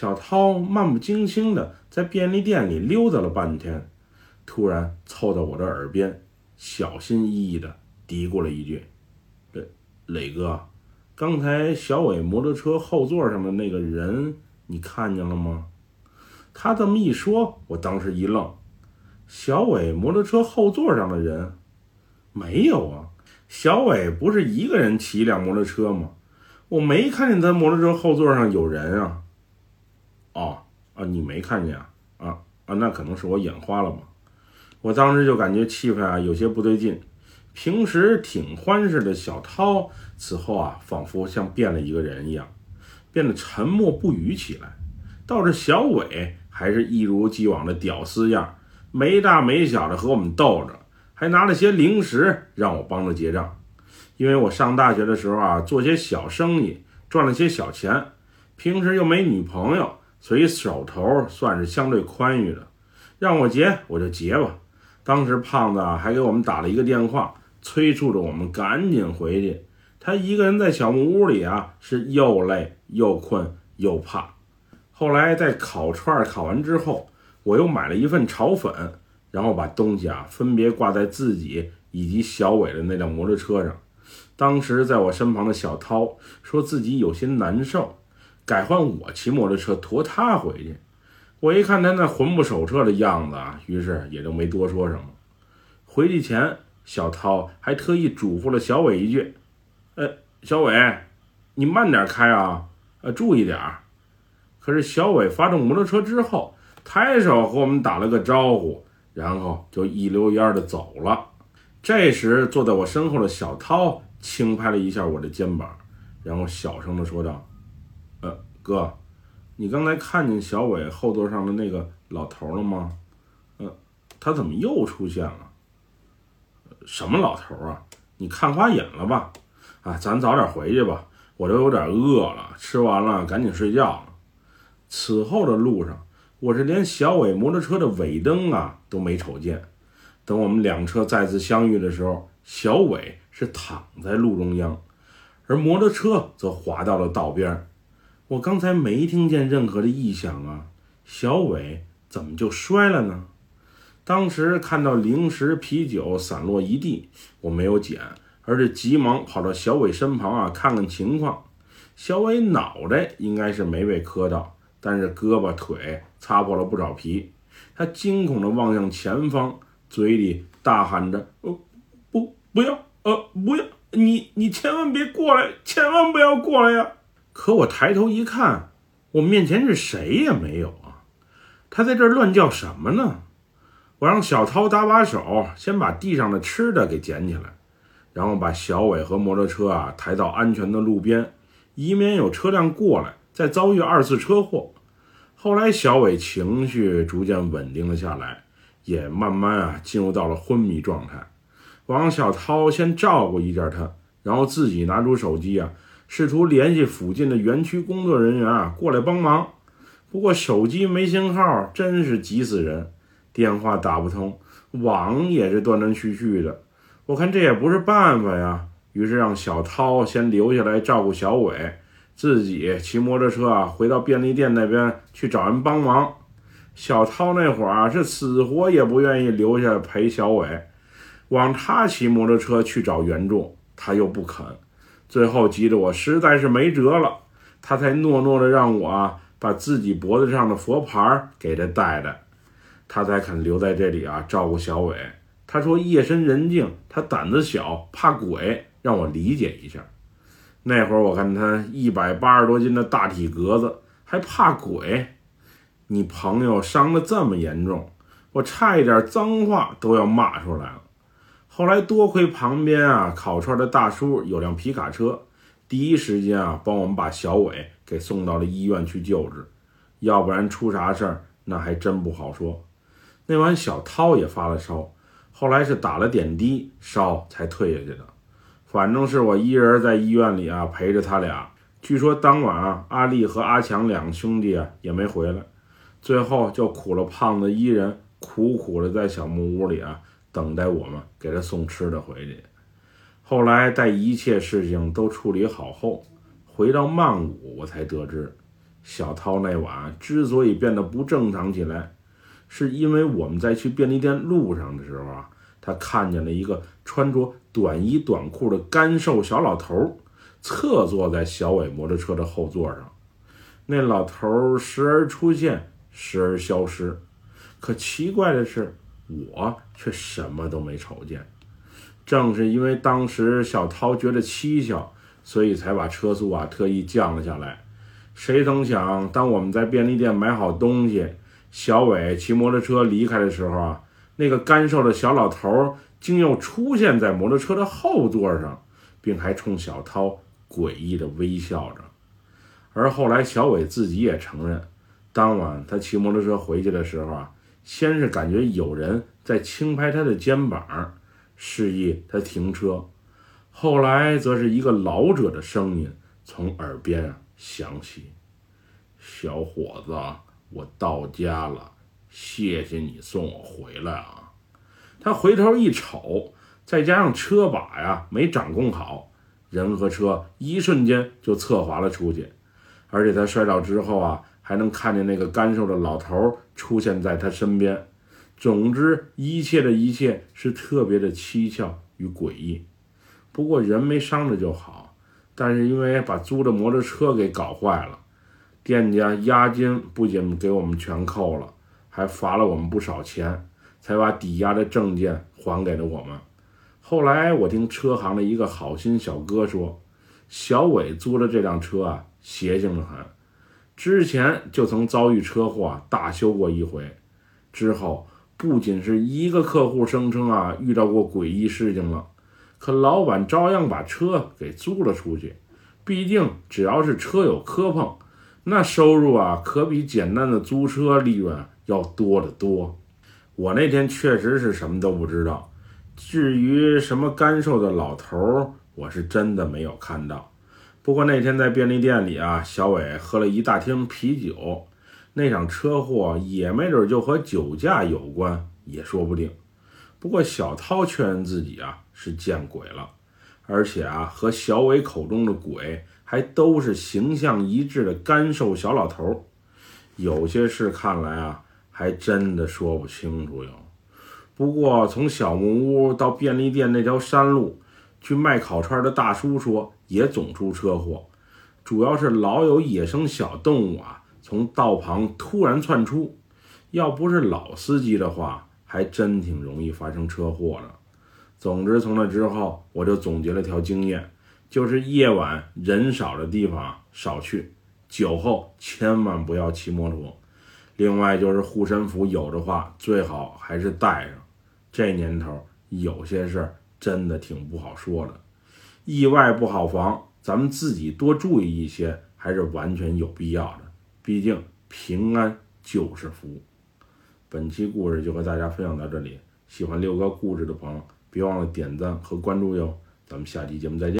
小涛漫不经心地在便利店里溜达了半天，突然凑到我的耳边，小心翼翼地嘀咕了一句：“磊磊哥，刚才小伟摩托车后座上的那个人，你看见了吗？”他这么一说，我当时一愣。小伟摩托车后座上的人没有啊？小伟不是一个人骑一辆摩托车吗？我没看见他摩托车后座上有人啊。啊，你没看见啊？啊啊，那可能是我眼花了吧？我当时就感觉气氛啊有些不对劲。平时挺欢实的小涛，此后啊仿佛像变了一个人一样，变得沉默不语起来。倒是小伟还是一如既往的屌丝样，没大没小的和我们逗着，还拿了些零食让我帮着结账。因为我上大学的时候啊做些小生意，赚了些小钱，平时又没女朋友。所以手头算是相对宽裕的，让我结我就结吧。当时胖子还给我们打了一个电话，催促着我们赶紧回去。他一个人在小木屋里啊，是又累又困又怕。后来在烤串烤完之后，我又买了一份炒粉，然后把东西啊分别挂在自己以及小伟的那辆摩托车上。当时在我身旁的小涛说自己有些难受。改换我骑摩托车驮他回去，我一看他那魂不守舍的样子啊，于是也就没多说什么。回去前，小涛还特意嘱咐了小伟一句：“呃，小伟，你慢点开啊，呃，注意点儿。”可是小伟发动摩托车之后，抬手和我们打了个招呼，然后就一溜烟的走了。这时，坐在我身后的小涛轻拍了一下我的肩膀，然后小声的说道。哥，你刚才看见小伟后座上的那个老头了吗？呃，他怎么又出现了？什么老头啊？你看花眼了吧？啊，咱早点回去吧，我都有点饿了。吃完了赶紧睡觉了。此后的路上，我是连小伟摩托车的尾灯啊都没瞅见。等我们两车再次相遇的时候，小伟是躺在路中央，而摩托车则滑到了道边。我刚才没听见任何的异响啊，小伟怎么就摔了呢？当时看到零食、啤酒散落一地，我没有捡，而是急忙跑到小伟身旁啊，看看情况。小伟脑袋应该是没被磕到，但是胳膊腿擦破了不少皮。他惊恐地望向前方，嘴里大喊着：“呃，不，不要，呃，不要，你你千万别过来，千万不要过来呀！”可我抬头一看，我面前是谁也没有啊！他在这乱叫什么呢？我让小涛搭把手，先把地上的吃的给捡起来，然后把小伟和摩托车啊抬到安全的路边，以免有车辆过来再遭遇二次车祸。后来小伟情绪逐渐稳定了下来，也慢慢啊进入到了昏迷状态。我让小涛先照顾一下他，然后自己拿出手机啊。试图联系附近的园区工作人员啊，过来帮忙。不过手机没信号，真是急死人。电话打不通，网也是断断续续的。我看这也不是办法呀，于是让小涛先留下来照顾小伟，自己骑摩托车啊回到便利店那边去找人帮忙。小涛那会儿啊是死活也不愿意留下陪小伟，往他骑摩托车去找援助，他又不肯。最后急得我实在是没辙了，他才诺诺的让我把自己脖子上的佛牌给他戴戴，他才肯留在这里啊照顾小伟。他说夜深人静，他胆子小，怕鬼，让我理解一下。那会儿我看他一百八十多斤的大体格子，还怕鬼？你朋友伤得这么严重，我差一点脏话都要骂出来了。后来多亏旁边啊烤串的大叔有辆皮卡车，第一时间啊帮我们把小伟给送到了医院去救治，要不然出啥事儿那还真不好说。那晚小涛也发了烧，后来是打了点滴，烧才退下去的。反正是我一人在医院里啊陪着他俩。据说当晚啊阿丽和阿强两兄弟啊也没回来，最后就苦了胖子一人，苦苦的在小木屋里啊。等待我们给他送吃的回去。后来待一切事情都处理好后，回到曼谷，我才得知，小涛那晚之所以变得不正常起来，是因为我们在去便利店路上的时候啊，他看见了一个穿着短衣短裤的干瘦小老头，侧坐在小伟摩托车的后座上。那老头时而出现，时而消失，可奇怪的是，我却什么都没瞅见。正是因为当时小涛觉得蹊跷，所以才把车速啊特意降了下来。谁曾想，当我们在便利店买好东西，小伟骑摩托车离开的时候啊，那个干瘦的小老头竟又出现在摩托车的后座上，并还冲小涛诡异的微笑着。而后来，小伟自己也承认，当晚他骑摩托车回去的时候啊，先是感觉有人在轻拍他的肩膀，示意他停车；后来则是一个老者的声音从耳边响起：“小伙子，我到家了，谢谢你送我回来啊。”他回头一瞅，再加上车把呀没掌控好，人和车一瞬间就侧滑了出去。而且他摔倒之后啊，还能看见那个干瘦的老头出现在他身边。总之，一切的一切是特别的蹊跷与诡异。不过人没伤着就好，但是因为把租的摩托车给搞坏了，店家押金不仅给我们全扣了，还罚了我们不少钱，才把抵押的证件还给了我们。后来我听车行的一个好心小哥说，小伟租的这辆车啊。邪性的很，之前就曾遭遇车祸大修过一回，之后不仅是一个客户声称啊遇到过诡异事情了，可老板照样把车给租了出去。毕竟只要是车有磕碰，那收入啊可比简单的租车利润要多得多。我那天确实是什么都不知道，至于什么干瘦的老头，我是真的没有看到。不过那天在便利店里啊，小伟喝了一大听啤酒，那场车祸也没准就和酒驾有关，也说不定。不过小涛确认自己啊是见鬼了，而且啊和小伟口中的鬼还都是形象一致的干瘦小老头。有些事看来啊还真的说不清楚哟。不过从小木屋到便利店那条山路。去卖烤串的大叔说，也总出车祸，主要是老有野生小动物啊从道旁突然窜出，要不是老司机的话，还真挺容易发生车祸的。总之，从那之后，我就总结了条经验，就是夜晚人少的地方少去，酒后千万不要骑摩托。另外就是护身符有的话，最好还是带上。这年头有些事儿。真的挺不好说的，意外不好防，咱们自己多注意一些，还是完全有必要的。毕竟平安就是福。本期故事就和大家分享到这里，喜欢六哥故事的朋友，别忘了点赞和关注哟。咱们下期节目再见。